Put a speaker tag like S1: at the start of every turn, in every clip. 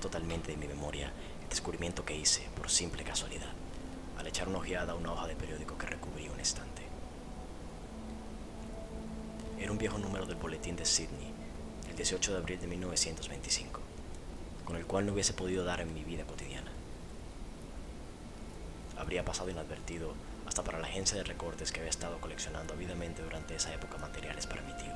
S1: totalmente de mi memoria el descubrimiento que hice por simple casualidad al echar una ojeada a una hoja de periódico que recubría un estante. Era un viejo número del boletín de Sydney, el 18 de abril de 1925, con el cual no hubiese podido dar en mi vida cotidiana. Habría pasado inadvertido hasta para la agencia de recortes que había estado coleccionando ávidamente durante esa época materiales para mi tío.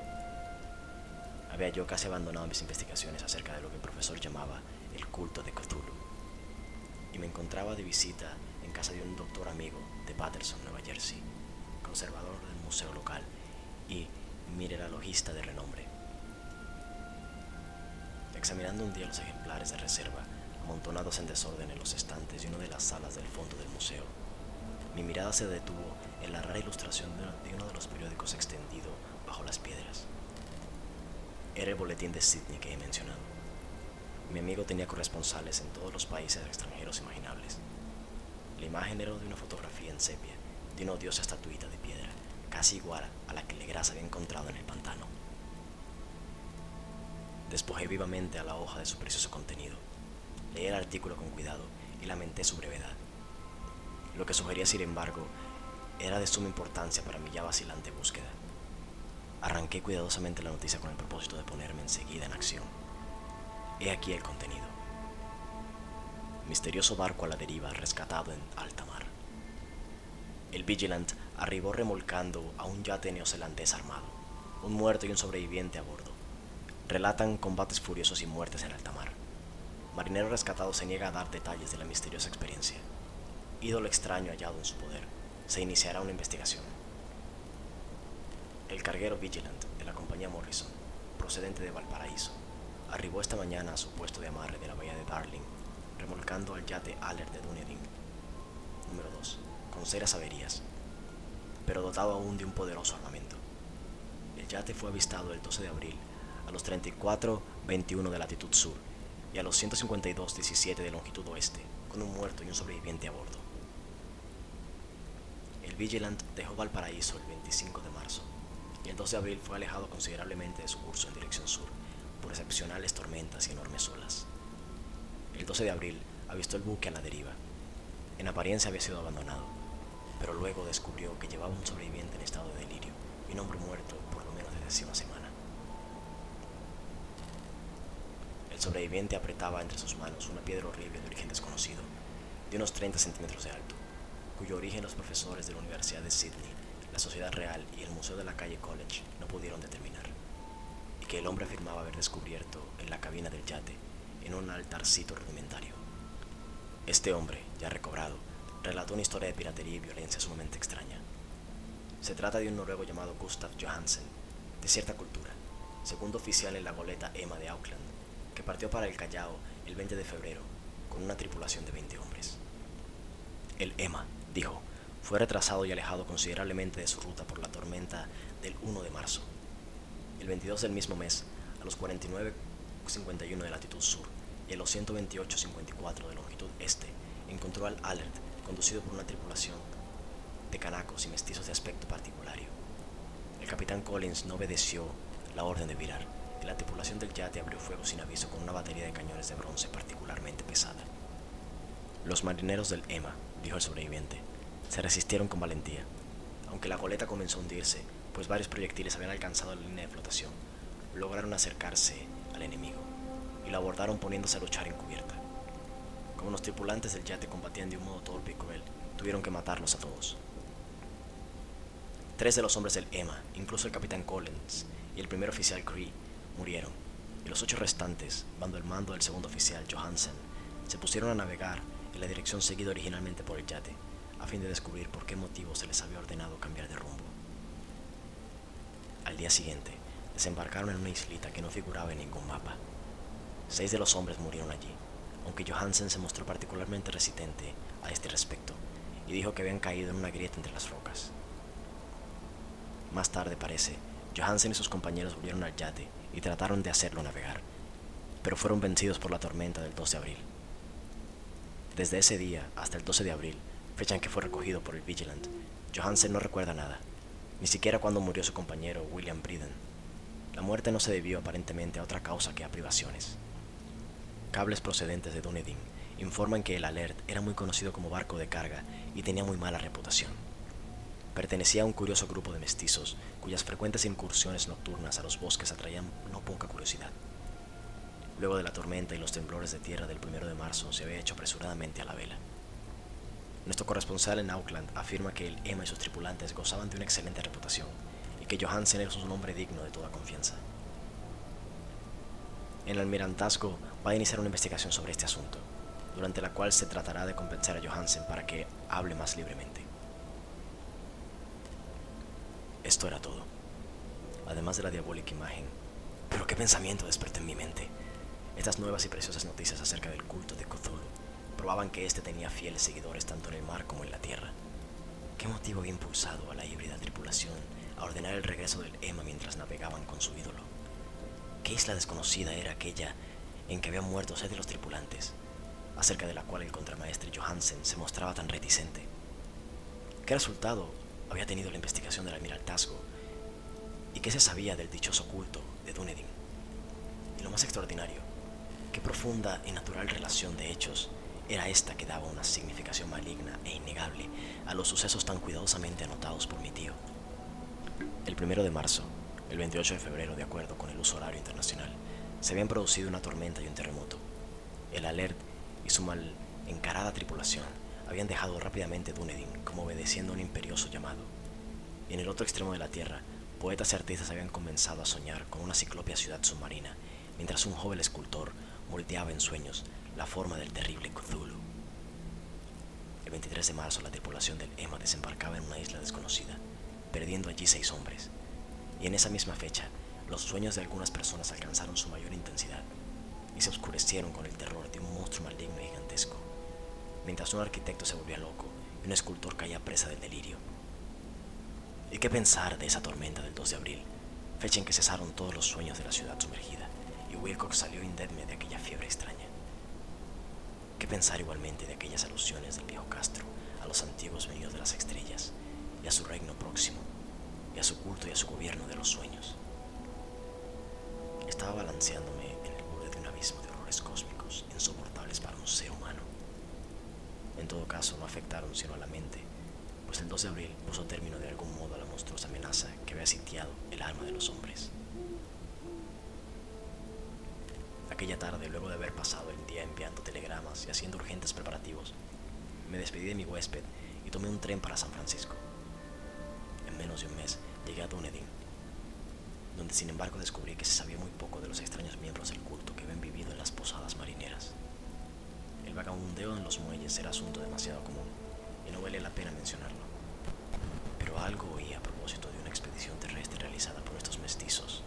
S1: Había yo casi abandonado mis investigaciones acerca de lo que el profesor llamaba el culto de Cthulhu, y me encontraba de visita en casa de un doctor amigo de Patterson, Nueva Jersey, conservador del museo local y mineralogista de renombre. Examinando un día los ejemplares de reserva amontonados en desorden en los estantes de una de las salas del fondo del museo, mi mirada se detuvo en la rara ilustración de uno de los periódicos extendido bajo las piedras. Era el boletín de Sydney que he mencionado. Mi amigo tenía corresponsales en todos los países extranjeros imaginables. La imagen era de una fotografía en sepia de una odiosa estatuita de piedra, casi igual a la que Legras había encontrado en el pantano. Despojé vivamente a la hoja de su precioso contenido. Leí el artículo con cuidado y lamenté su brevedad. Lo que sugería, sin embargo, era de suma importancia para mi ya vacilante búsqueda. Arranqué cuidadosamente la noticia con el propósito de ponerme enseguida en acción. He aquí el contenido. Misterioso barco a la deriva rescatado en alta mar. El Vigilant arribó remolcando a un yate neozelandés armado, un muerto y un sobreviviente a bordo. Relatan combates furiosos y muertes en alta mar. Marinero rescatado se niega a dar detalles de la misteriosa experiencia. Ídolo extraño hallado en su poder. Se iniciará una investigación. El carguero Vigilant de la compañía Morrison, procedente de Valparaíso, arribó esta mañana a su puesto de amarre de la bahía de Darling, remolcando al yate Alert de Dunedin. Número 2. Con serias averías, pero dotado aún de un poderoso armamento. El yate fue avistado el 12 de abril a los 34.21 de latitud sur y a los 152.17 de longitud oeste, con un muerto y un sobreviviente a bordo. El Vigilant dejó Valparaíso el 25 de marzo y el 2 de abril fue alejado considerablemente de su curso en dirección sur por excepcionales tormentas y enormes olas. El 12 de abril avistó el buque a la deriva. En apariencia había sido abandonado, pero luego descubrió que llevaba un sobreviviente en estado de delirio y un hombre muerto por lo menos desde hacía una semana. El sobreviviente apretaba entre sus manos una piedra horrible de origen desconocido, de unos 30 centímetros de alto, cuyo origen los profesores de la Universidad de Sydney, la Sociedad Real y el Museo de la Calle College no pudieron determinar, que el hombre afirmaba haber descubierto en la cabina del yate, en un altarcito rudimentario. Este hombre, ya recobrado, relató una historia de piratería y violencia sumamente extraña. Se trata de un noruego llamado Gustav Johansen, de cierta cultura, segundo oficial en la goleta Emma de Auckland, que partió para el Callao el 20 de febrero con una tripulación de 20 hombres. El Emma, dijo, fue retrasado y alejado considerablemente de su ruta por la tormenta del 1 de marzo. El 22 del mismo mes, a los 49.51 de latitud sur y a los 128.54 de longitud este, encontró al Alert conducido por una tripulación de canacos y mestizos de aspecto particulario. El capitán Collins no obedeció la orden de virar y la tripulación del yate abrió fuego sin aviso con una batería de cañones de bronce particularmente pesada. Los marineros del Emma, dijo el sobreviviente, se resistieron con valentía, aunque la goleta comenzó a hundirse, pues varios proyectiles habían alcanzado la línea de flotación. Lograron acercarse al enemigo y lo abordaron poniéndose a luchar en cubierta. Como los tripulantes del yate combatían de un modo torpe y cruel, tuvieron que matarlos a todos. Tres de los hombres del Emma, incluso el capitán Collins y el primer oficial Cree, murieron, y los ocho restantes, bajo el mando del segundo oficial Johansen, se pusieron a navegar en la dirección seguida originalmente por el yate, a fin de descubrir por qué motivo se les había ordenado cambiar de rumbo. Al día siguiente, desembarcaron en una islita que no figuraba en ningún mapa. Seis de los hombres murieron allí, aunque Johansen se mostró particularmente resistente a este respecto y dijo que habían caído en una grieta entre las rocas. Más tarde, parece, Johansen y sus compañeros volvieron al yate y trataron de hacerlo navegar, pero fueron vencidos por la tormenta del 2 de abril. Desde ese día hasta el 12 de abril, fecha en que fue recogido por el Vigilant, Johansen no recuerda nada, ni siquiera cuando murió su compañero William Briden. La muerte no se debió aparentemente a otra causa que a privaciones. Cables procedentes de Dunedin informan que el Alert era muy conocido como barco de carga y tenía muy mala reputación. Pertenecía a un curioso grupo de mestizos cuyas frecuentes incursiones nocturnas a los bosques atraían no poca curiosidad. Luego de la tormenta y los temblores de tierra del 1 de marzo se había hecho apresuradamente a la vela. Nuestro corresponsal en Auckland afirma que el Emma y sus tripulantes gozaban de una excelente reputación y que Johansen era un hombre digno de toda confianza. El almirantazgo va a iniciar una investigación sobre este asunto, durante la cual se tratará de convencer a Johansen para que hable más libremente. Esto era todo. Además de la diabólica imagen. Pero qué pensamiento despertó en mi mente. Estas nuevas y preciosas noticias acerca del culto de Cthulhu probaban que éste tenía fieles seguidores tanto en el mar como en la tierra. ¿Qué motivo había impulsado a la híbrida tripulación a ordenar el regreso del Emma mientras navegaban con su ídolo? ¿Qué isla desconocida era aquella en que habían muerto seis de los tripulantes, acerca de la cual el contramaestre Johansen se mostraba tan reticente? ¿Qué resultado había tenido la investigación del almirantazgo y qué se sabía del dichoso culto de Dunedin. Y lo más extraordinario, qué profunda y natural relación de hechos era esta que daba una significación maligna e innegable a los sucesos tan cuidadosamente anotados por mi tío. El primero de marzo, el 28 de febrero, de acuerdo con el uso horario internacional, se habían producido una tormenta y un terremoto. El Alert y su mal encarada tripulación habían dejado rápidamente Dunedin como obedeciendo a un imperioso llamado. En el otro extremo de la Tierra, poetas y artistas habían comenzado a soñar con una ciclopia ciudad submarina, mientras un joven escultor moldeaba en sueños la forma del terrible Cthulhu. El 23 de marzo la tripulación del Emma desembarcaba en una isla desconocida, perdiendo allí seis hombres. Y en esa misma fecha, los sueños de algunas personas alcanzaron su mayor intensidad y se oscurecieron con el terror de un monstruo maligno y gigantesco mientras un arquitecto se volvía loco y un escultor caía presa del delirio. ¿Y qué pensar de esa tormenta del 2 de abril, fecha en que cesaron todos los sueños de la ciudad sumergida y Wilcox salió indemne de aquella fiebre extraña? ¿Qué pensar igualmente de aquellas alusiones del viejo Castro a los antiguos venidos de las estrellas y a su reino próximo y a su culto y a su gobierno de los sueños? Estaba balanceándome en el borde de un abismo de horrores cósmicos insoportables para un ser humano en todo caso no afectaron sino a la mente, pues el 2 de abril puso término de algún modo a la monstruosa amenaza que había sitiado el alma de los hombres. Aquella tarde, luego de haber pasado el día enviando telegramas y haciendo urgentes preparativos, me despedí de mi huésped y tomé un tren para San Francisco. En menos de un mes llegué a Dunedin, donde sin embargo descubrí que se sabía muy poco de los extraños miembros del culto que habían vivido en las posadas marineras. El vagabundeo en los muelles era asunto demasiado común y no vale la pena mencionarlo. Pero algo oí a propósito de una expedición terrestre realizada por estos mestizos,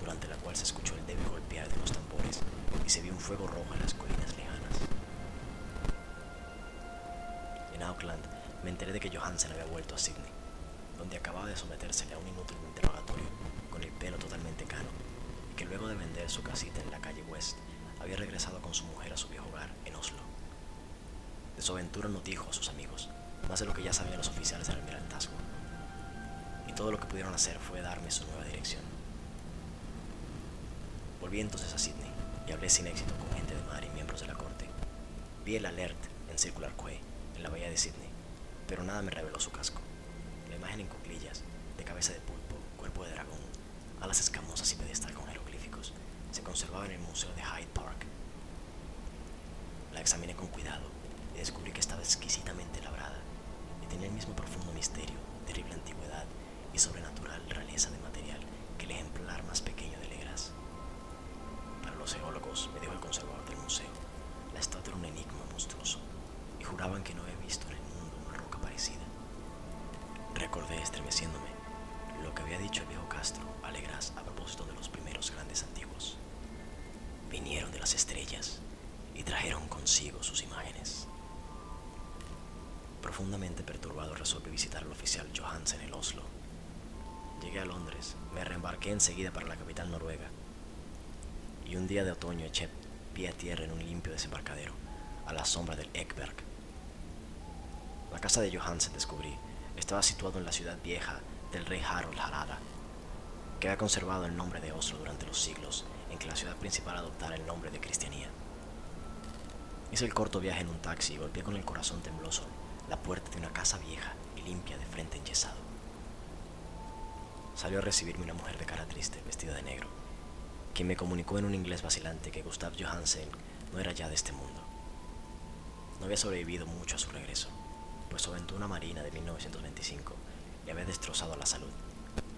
S1: durante la cual se escuchó el débil golpear de los tambores y se vio un fuego rojo en las colinas lejanas. En Auckland me enteré de que Johansen había vuelto a Sydney, donde acababa de sometérsele a un inútil interrogatorio con el pelo totalmente cano, y que luego de vender su casita en la calle West había regresado con su mujer a su viejo hogar en Oslo. De su aventura no dijo a sus amigos, más de lo que ya sabían los oficiales del almirantazgo. y todo lo que pudieron hacer fue darme su nueva dirección. Volví entonces a Sydney y hablé sin éxito con gente de mar y miembros de la corte. Vi el alert en Circular Quay, en la bahía de Sydney, pero nada me reveló su casco. La imagen en cuclillas, de cabeza de pulpo, cuerpo de dragón, alas escamosas y pedestal con jeroglíficos, se conservaba en el Museo de Hyde Park. La examiné con cuidado y descubrí que estaba exquisitamente labrada y tenía el mismo profundo misterio, terrible antigüedad y sobrenatural realeza de material que el ejemplar más pequeño de Legras. Para me dijo el conservador del museo, la estatua era un enigma monstruoso y juraban que no había visto en el mundo una roca parecida. Recordé, estremeciéndome, lo que había dicho el viejo Castro a Legras a propósito de los primeros grandes antiguos. Vinieron de las estrellas y trajeron consigo sus imágenes. Profundamente perturbado resolví visitar al oficial Johansen en Oslo. Llegué a Londres, me reembarqué enseguida para la capital noruega y un día de otoño eché pie a tierra en un limpio desembarcadero a la sombra del Ekberg. La casa de Johansen, descubrí, estaba situado en la ciudad vieja del rey Harold Harada, que había conservado el nombre de Oslo durante los siglos en que la ciudad principal adoptara el nombre de Cristianía. Hice el corto viaje en un taxi y golpeé con el corazón tembloso la puerta de una casa vieja y limpia de frente enyesado. Salió a recibirme una mujer de cara triste, vestida de negro, quien me comunicó en un inglés vacilante que Gustav Johansen no era ya de este mundo. No había sobrevivido mucho a su regreso, pues su aventura marina de 1925 le había destrozado la salud.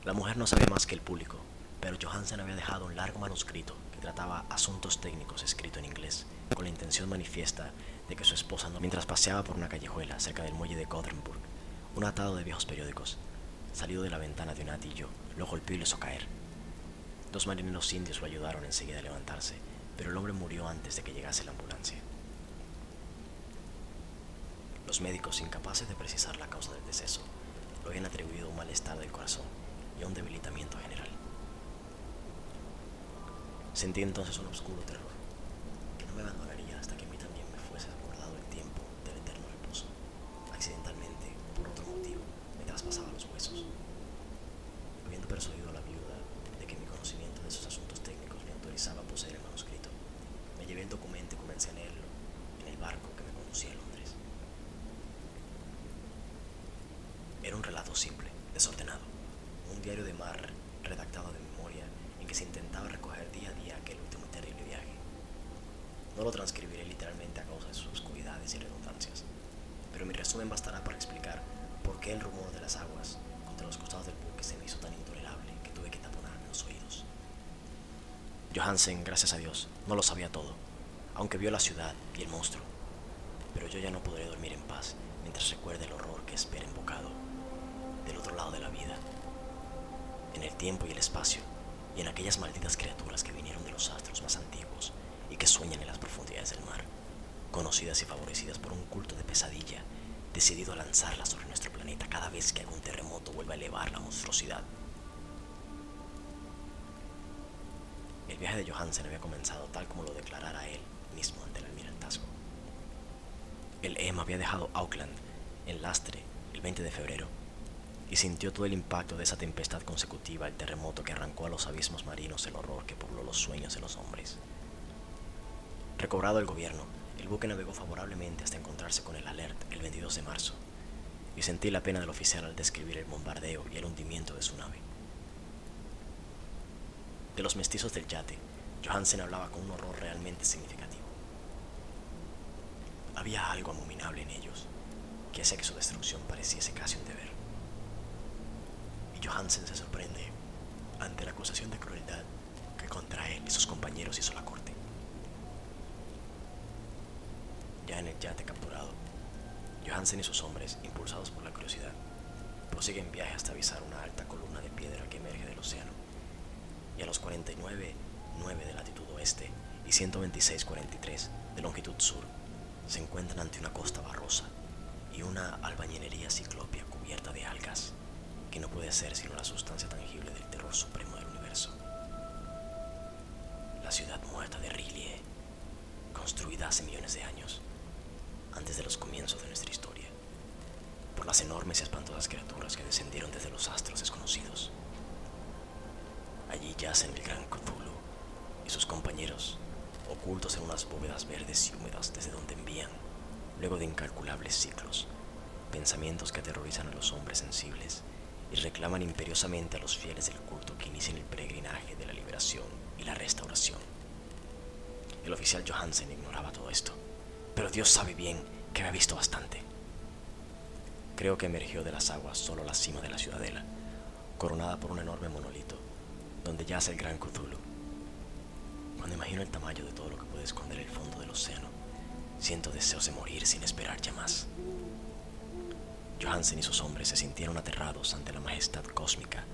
S1: La mujer no sabía más que el público, pero Johansen había dejado un largo manuscrito que trataba asuntos técnicos escrito en inglés, con la intención manifiesta de que su esposa, no, mientras paseaba por una callejuela cerca del muelle de Gothenburg, un atado de viejos periódicos, salido de la ventana de un atillo, lo golpeó y lo hizo caer. Dos marineros indios lo ayudaron enseguida a levantarse, pero el hombre murió antes de que llegase la ambulancia. Los médicos, incapaces de precisar la causa del deceso, lo habían atribuido a un malestar del corazón y a un debilitamiento general. Sentí entonces un oscuro terror, que no me abandonaría hasta que a mí también me fuese acordado el tiempo del eterno reposo. Accidentalmente, por otro motivo, me traspasaba los huesos. Habiendo persuadido a la viuda de que mi conocimiento de esos asuntos técnicos me autorizaba a poseer el manuscrito, me llevé el documento y comencé a leerlo en el barco que me conducía a Londres. Era un relato simple, desordenado, un diario de mar redactado de memoria en que se intentaba recoger día a día aquel último y terrible viaje. No lo transcribiré literalmente a causa de sus oscuridades y redundancias, pero mi resumen bastará para explicar por qué el rumor de las aguas contra los costados del buque se me hizo tan intolerable que tuve que taponarme los oídos. Johansen, gracias a Dios, no lo sabía todo, aunque vio la ciudad y el monstruo, pero yo ya no podré dormir en paz mientras recuerde el horror que espera embocado del otro lado de la vida, en el tiempo y el espacio, y en aquellas malditas criaturas que vinieron de los astros más antiguos y que sueñan en las profundidades del mar, conocidas y favorecidas por un culto de pesadilla decidido a lanzarlas sobre nuestro planeta cada vez que algún terremoto vuelva a elevar la monstruosidad. El viaje de Johansen había comenzado tal como lo declarara él mismo ante el almirantazgo. El EMA había dejado Auckland en lastre el 20 de febrero y sintió todo el impacto de esa tempestad consecutiva al terremoto que arrancó a los abismos marinos el horror que pobló los sueños de los hombres. Recobrado el gobierno, el buque navegó favorablemente hasta encontrarse con el alert el 22 de marzo, y sentí la pena del oficial al describir el bombardeo y el hundimiento de su nave. De los mestizos del yate, Johansen hablaba con un horror realmente significativo. Había algo abominable en ellos, que hacía que su destrucción pareciese casi un deber. Y Johansen se sorprende ante la acusación de crueldad que contra él y sus compañeros hizo la corte. Ya en el yate capturado, Johansen y sus hombres, impulsados por la curiosidad, prosiguen viaje hasta avisar una alta columna de piedra que emerge del océano. Y a los 49,9 de latitud oeste y 126,43 de longitud sur, se encuentran ante una costa barrosa y una albañilería ciclopia cubierta de algas, que no puede ser sino la sustancia tangible del terror supremo del universo. La ciudad muerta de Rillie, construida hace millones de años, antes de los comienzos de nuestra historia, por las enormes y espantosas criaturas que descendieron desde los astros desconocidos. Allí yacen el gran Cthulhu y sus compañeros, ocultos en unas bóvedas verdes y húmedas desde donde envían, luego de incalculables ciclos, pensamientos que aterrorizan a los hombres sensibles y reclaman imperiosamente a los fieles del culto que inicien el peregrinaje de la liberación y la restauración. El oficial Johansen ignoraba todo esto, pero Dios sabe bien que me ha visto bastante. Creo que emergió de las aguas solo la cima de la ciudadela, coronada por un enorme monolito, donde yace el gran Cthulhu. Cuando imagino el tamaño de todo lo que puede esconder el fondo del océano, siento deseos de morir sin esperar ya más. Johansen y sus hombres se sintieron aterrados ante la majestad cósmica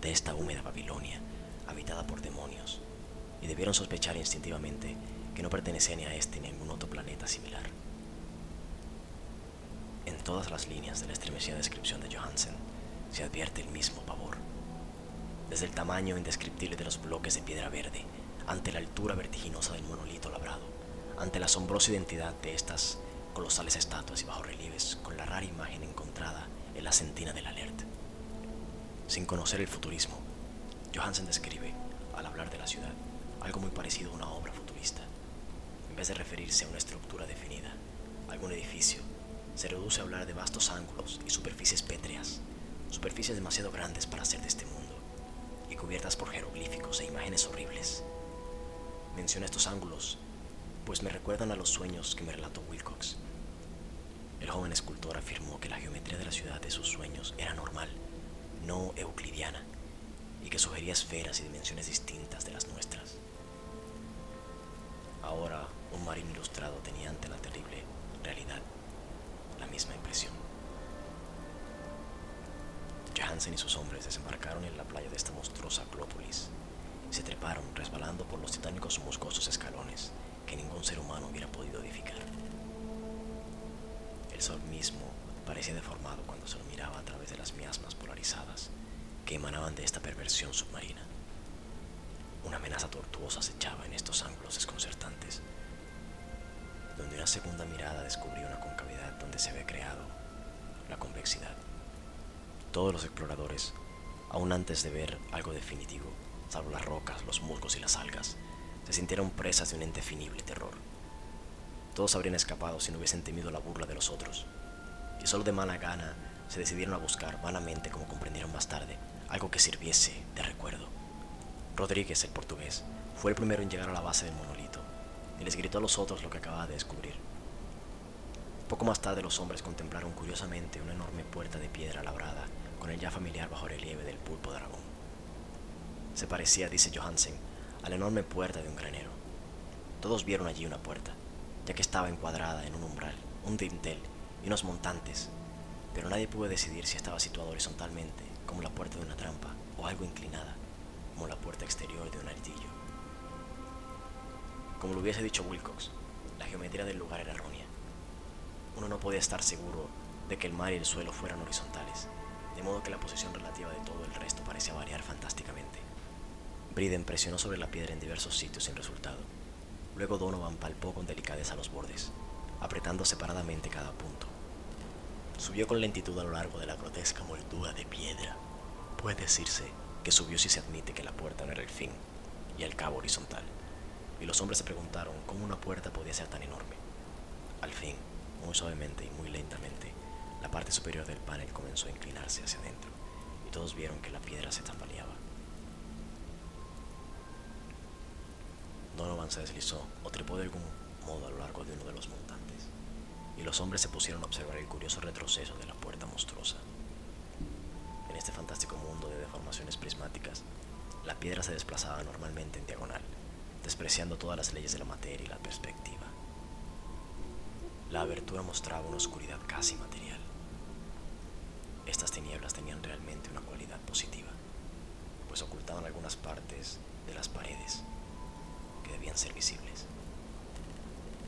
S1: de esta húmeda Babilonia, habitada por demonios, y debieron sospechar instintivamente que no pertenecía ni a este ni a ningún otro planeta similar. En todas las líneas de la estremecida descripción de Johansen se advierte el mismo pavor. Desde el tamaño indescriptible de los bloques de piedra verde, ante la altura vertiginosa del monolito labrado, ante la asombrosa identidad de estas colosales estatuas y bajorrelieves con la rara imagen encontrada en la sentina del alert. Sin conocer el futurismo, Johansen describe, al hablar de la ciudad, algo muy parecido a una obra futurista. En vez de referirse a una estructura definida, algún edificio, se reduce a hablar de vastos ángulos y superficies pétreas, superficies demasiado grandes para ser de este mundo, y cubiertas por jeroglíficos e imágenes horribles. Menciona estos ángulos, pues me recuerdan a los sueños que me relató Wilcox, el joven escultor afirmó que la geometría de la ciudad de sus sueños era normal, no euclidiana, y que sugería esferas y dimensiones distintas de las nuestras. Ahora, un marín ilustrado tenía ante la terrible realidad la misma impresión. Johansen y sus hombres desembarcaron en la playa de esta monstruosa Acrópolis y se treparon resbalando por los titánicos musgosos escalones que ningún ser humano hubiera podido edificar. El sol mismo parecía deformado cuando se lo miraba a través de las miasmas polarizadas que emanaban de esta perversión submarina. Una amenaza tortuosa se echaba en estos ángulos desconcertantes, donde una segunda mirada descubrió una concavidad donde se había creado la convexidad. Todos los exploradores, aún antes de ver algo definitivo, salvo las rocas, los musgos y las algas, se sintieron presas de un indefinible terror. Todos habrían escapado si no hubiesen temido la burla de los otros. Y solo de mala gana se decidieron a buscar vanamente, como comprendieron más tarde, algo que sirviese de recuerdo. Rodríguez, el portugués, fue el primero en llegar a la base del monolito y les gritó a los otros lo que acababa de descubrir. Poco más tarde los hombres contemplaron curiosamente una enorme puerta de piedra labrada con el ya familiar bajo relieve del pulpo de Aragón. Se parecía, dice Johansen, a la enorme puerta de un granero. Todos vieron allí una puerta, ya que estaba encuadrada en un umbral, un dintel y unos montantes, pero nadie pudo decidir si estaba situado horizontalmente, como la puerta de una trampa, o algo inclinada, como la puerta exterior de un altillo. Como lo hubiese dicho Wilcox, la geometría del lugar era errónea. Uno no podía estar seguro de que el mar y el suelo fueran horizontales, de modo que la posición relativa de todo el resto parecía variar fantásticamente. Briden presionó sobre la piedra en diversos sitios sin resultado, Luego Donovan palpó con delicadeza los bordes, apretando separadamente cada punto. Subió con lentitud a lo largo de la grotesca moldura de piedra. Puede decirse que subió si se admite que la puerta no era el fin y el cabo horizontal. Y los hombres se preguntaron cómo una puerta podía ser tan enorme. Al fin, muy suavemente y muy lentamente, la parte superior del panel comenzó a inclinarse hacia adentro y todos vieron que la piedra se tambaleaba. Donovan se deslizó o trepó de algún modo a lo largo de uno de los montantes, y los hombres se pusieron a observar el curioso retroceso de la puerta monstruosa. En este fantástico mundo de deformaciones prismáticas, la piedra se desplazaba normalmente en diagonal, despreciando todas las leyes de la materia y la perspectiva. La abertura mostraba una oscuridad casi material. Estas tinieblas tenían realmente una cualidad positiva, pues ocultaban algunas partes de las paredes debían ser visibles.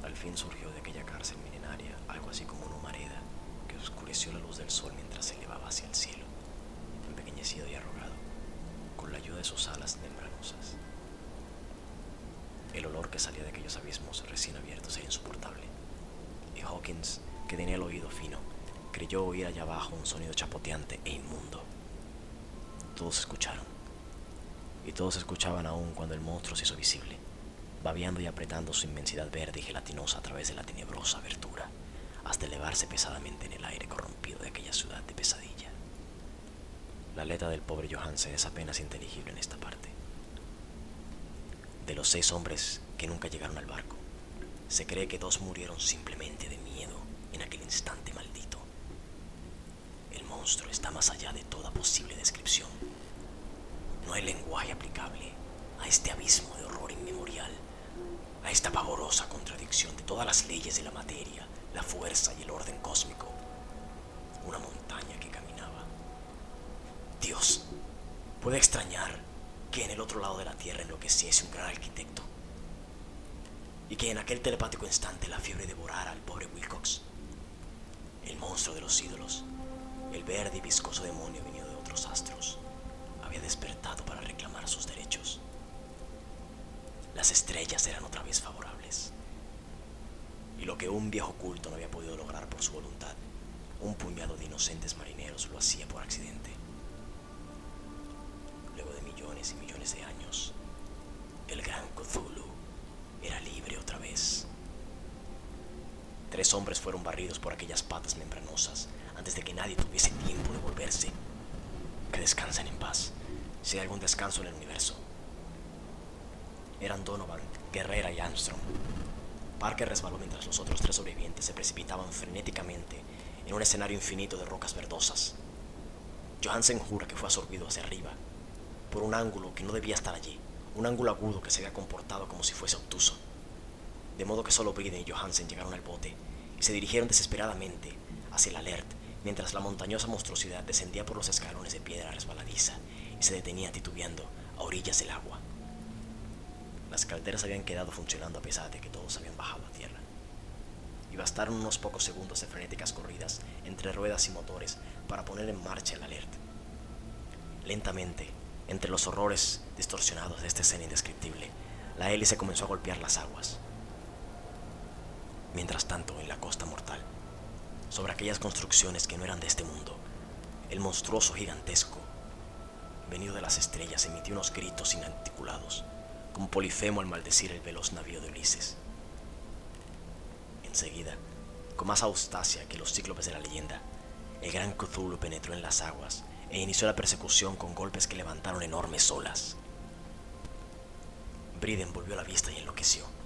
S1: Al fin surgió de aquella cárcel milenaria algo así como una humareda que oscureció la luz del sol mientras se elevaba hacia el cielo, empequeñecido y arrogado, con la ayuda de sus alas membranosas. El olor que salía de aquellos abismos recién abiertos era insoportable, y Hawkins, que tenía el oído fino, creyó creyó oír allá abajo un sonido chapoteante e inmundo. Todos escucharon. Y todos escuchaban aún cuando el monstruo se hizo visible, babeando y apretando su inmensidad verde y gelatinosa a través de la tenebrosa abertura, hasta elevarse pesadamente en el aire corrompido de aquella ciudad de pesadilla. La letra del pobre Johansen es apenas inteligible en esta parte. De los seis hombres que nunca llegaron al barco, se cree que dos murieron simplemente de miedo en aquel instante está más allá de toda posible descripción. No hay lenguaje aplicable a este abismo de horror inmemorial, a esta pavorosa contradicción de todas las leyes de la materia, la fuerza y el orden cósmico. Una montaña que caminaba. Dios, puede extrañar que en el otro lado de la tierra enloqueciese un gran arquitecto y que en aquel telepático instante la fiebre devorara al pobre Wilcox. El monstruo de los ídolos, el verde y viscoso demonio venido de otros astros, había despertado para reclamar sus derechos. Las estrellas eran otra vez favorables. Y lo que un viejo culto no había podido lograr por su voluntad, un puñado de inocentes marineros lo hacía por accidente. Luego de millones y millones de años, el gran Cthulhu era libre otra vez. Tres hombres fueron barridos por aquellas patas membranosas antes de que nadie tuviese tiempo de volverse. Que descansen en paz, si hay algún descanso en el universo. Eran Donovan, Guerrera y Armstrong. Parker resbaló mientras los otros tres sobrevivientes se precipitaban frenéticamente en un escenario infinito de rocas verdosas. Johansen jura que fue absorbido hacia arriba, por un ángulo que no debía estar allí, un ángulo agudo que se había comportado como si fuese obtuso. De modo que solo Briden y Johansen llegaron al bote y se dirigieron desesperadamente hacia el alert mientras la montañosa monstruosidad descendía por los escalones de piedra resbaladiza y se detenía titubeando a orillas del agua. Las calderas habían quedado funcionando a pesar de que todos habían bajado a tierra. Y bastaron unos pocos segundos de frenéticas corridas entre ruedas y motores para poner en marcha el alert. Lentamente, entre los horrores distorsionados de esta escena indescriptible, la hélice comenzó a golpear las aguas. Mientras tanto, en la costa mortal, sobre aquellas construcciones que no eran de este mundo, el monstruoso gigantesco, venido de las estrellas, emitió unos gritos inarticulados, como Polifemo al maldecir el veloz navío de Ulises. Enseguida, con más austacia que los cíclopes de la leyenda, el gran Cthulhu penetró en las aguas e inició la persecución con golpes que levantaron enormes olas. Briden volvió la vista y enloqueció.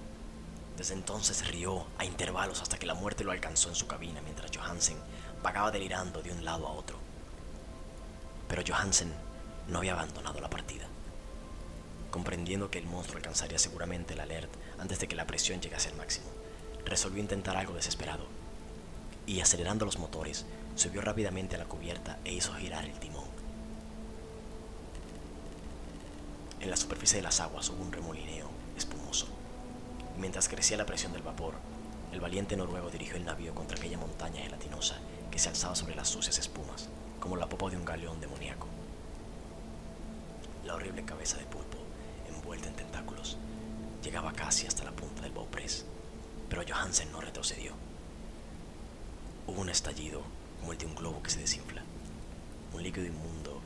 S1: Desde entonces rió a intervalos hasta que la muerte lo alcanzó en su cabina mientras Johansen vagaba delirando de un lado a otro. Pero Johansen no había abandonado la partida. Comprendiendo que el monstruo alcanzaría seguramente el alert antes de que la presión llegase al máximo, resolvió intentar algo desesperado. Y acelerando los motores, subió rápidamente a la cubierta e hizo girar el timón. En la superficie de las aguas hubo un remolineo espumoso. Mientras crecía la presión del vapor, el valiente noruego dirigió el navío contra aquella montaña gelatinosa que se alzaba sobre las sucias espumas, como la popa de un galeón demoníaco. La horrible cabeza de pulpo, envuelta en tentáculos, llegaba casi hasta la punta del bowpress, pero Johansen no retrocedió. Hubo un estallido como el de un globo que se desinfla, un líquido inmundo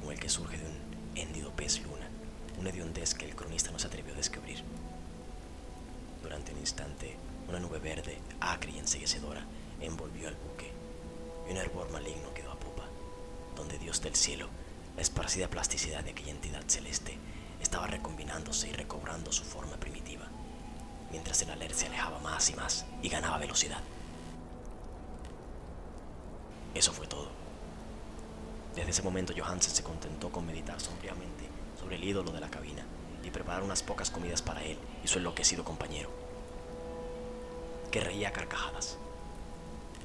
S1: como el que surge de un héndido pez luna, una hediondez que el cronista no se atrevió a descubrir. Durante un instante, una nube verde, acre y enseguecedora, envolvió al buque, y un hervor maligno quedó a popa, donde Dios del cielo, la esparcida plasticidad de aquella entidad celeste, estaba recombinándose y recobrando su forma primitiva, mientras el alert se alejaba más y más y ganaba velocidad. Eso fue todo. Desde ese momento Johansen se contentó con meditar sombríamente sobre el ídolo de la cabina y preparar unas pocas comidas para él y su enloquecido compañero, que reía a carcajadas.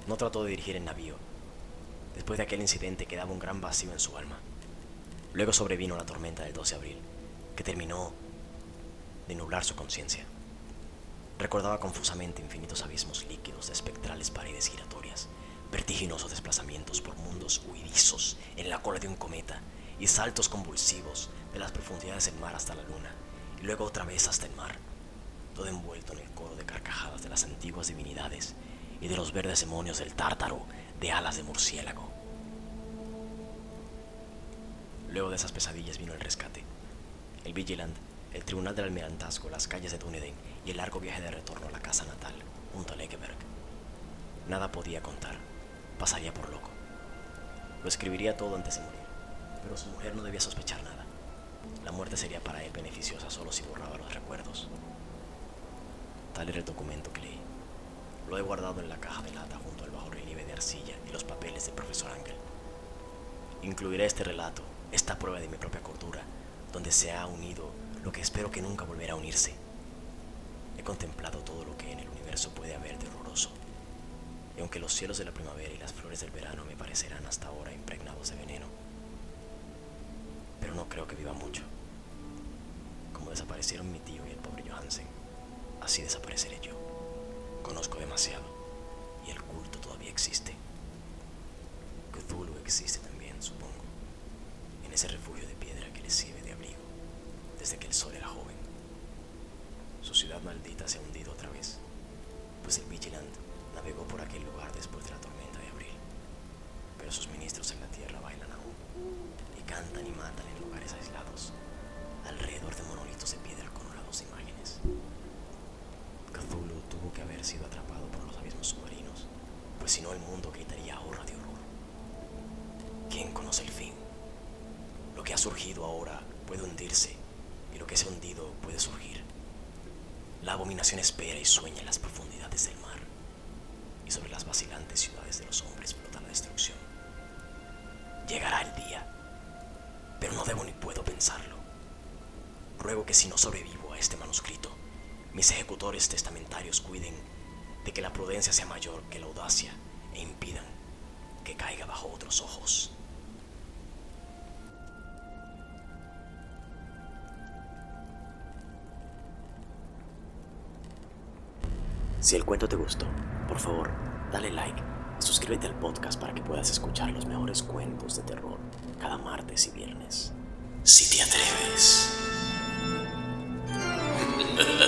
S1: No trató de dirigir el navío. Después de aquel incidente quedaba un gran vacío en su alma. Luego sobrevino la tormenta del 12 de abril, que terminó de nublar su conciencia. Recordaba confusamente infinitos abismos líquidos de espectrales paredes giratorias vertiginosos desplazamientos por mundos huidizos en la cola de un cometa y saltos convulsivos de las profundidades del mar hasta la luna y luego otra vez hasta el mar, todo envuelto en el coro de las antiguas divinidades y de los verdes demonios del tártaro de alas de murciélago. Luego de esas pesadillas vino el rescate. El Vigilant, el tribunal del almirantazgo, las calles de Dunedin y el largo viaje de retorno a la casa natal, junto a Legeberg. Nada podía contar. Pasaría por loco. Lo escribiría todo antes de morir, pero su mujer no debía sospechar nada. La muerte sería para él beneficiosa solo si borraba los recuerdos. Tal era el documento que leí. Lo he guardado en la caja de lata junto al bajo relieve de arcilla y los papeles del profesor Ángel. Incluiré este relato, esta prueba de mi propia cordura, donde se ha unido lo que espero que nunca volverá a unirse. He contemplado todo lo que en el universo puede haber de horroroso. Y aunque los cielos de la primavera y las flores del verano me parecerán hasta ahora impregnados de veneno, pero no creo que viva mucho. Como desaparecieron mi tío y el pobre Johansen, así desapareceré yo. Conozco demasiado y el culto todavía existe. Cthulhu existe también, supongo, en ese refugio de piedra que le sirve de abrigo desde que el sol era joven. Su ciudad maldita se ha hundido otra vez, pues el Vigilant navegó por aquel lugar después de la tormenta de abril. Pero sus ministros en la tierra bailan aún y cantan y matan en lugares aislados, alrededor de monolitos de piedra. Cthulhu tuvo que haber sido atrapado por los abismos submarinos, pues si no el mundo gritaría ahora de horror. ¿Quién conoce el fin? Lo que ha surgido ahora puede hundirse y lo que se ha hundido puede surgir. La abominación espera y sueña en las profundidades del mar y sobre las vacilantes ciudades de los hombres flota la destrucción. Llegará el día, pero no debo ni puedo pensarlo. Ruego que si no sobrevivo a este manuscrito, mis ejecutores testamentarios cuiden de que la prudencia sea mayor que la audacia e impidan que caiga bajo otros ojos. Si el cuento te gustó, por favor, dale like y suscríbete al podcast para que puedas escuchar los mejores cuentos de terror cada martes y viernes. Si te atreves.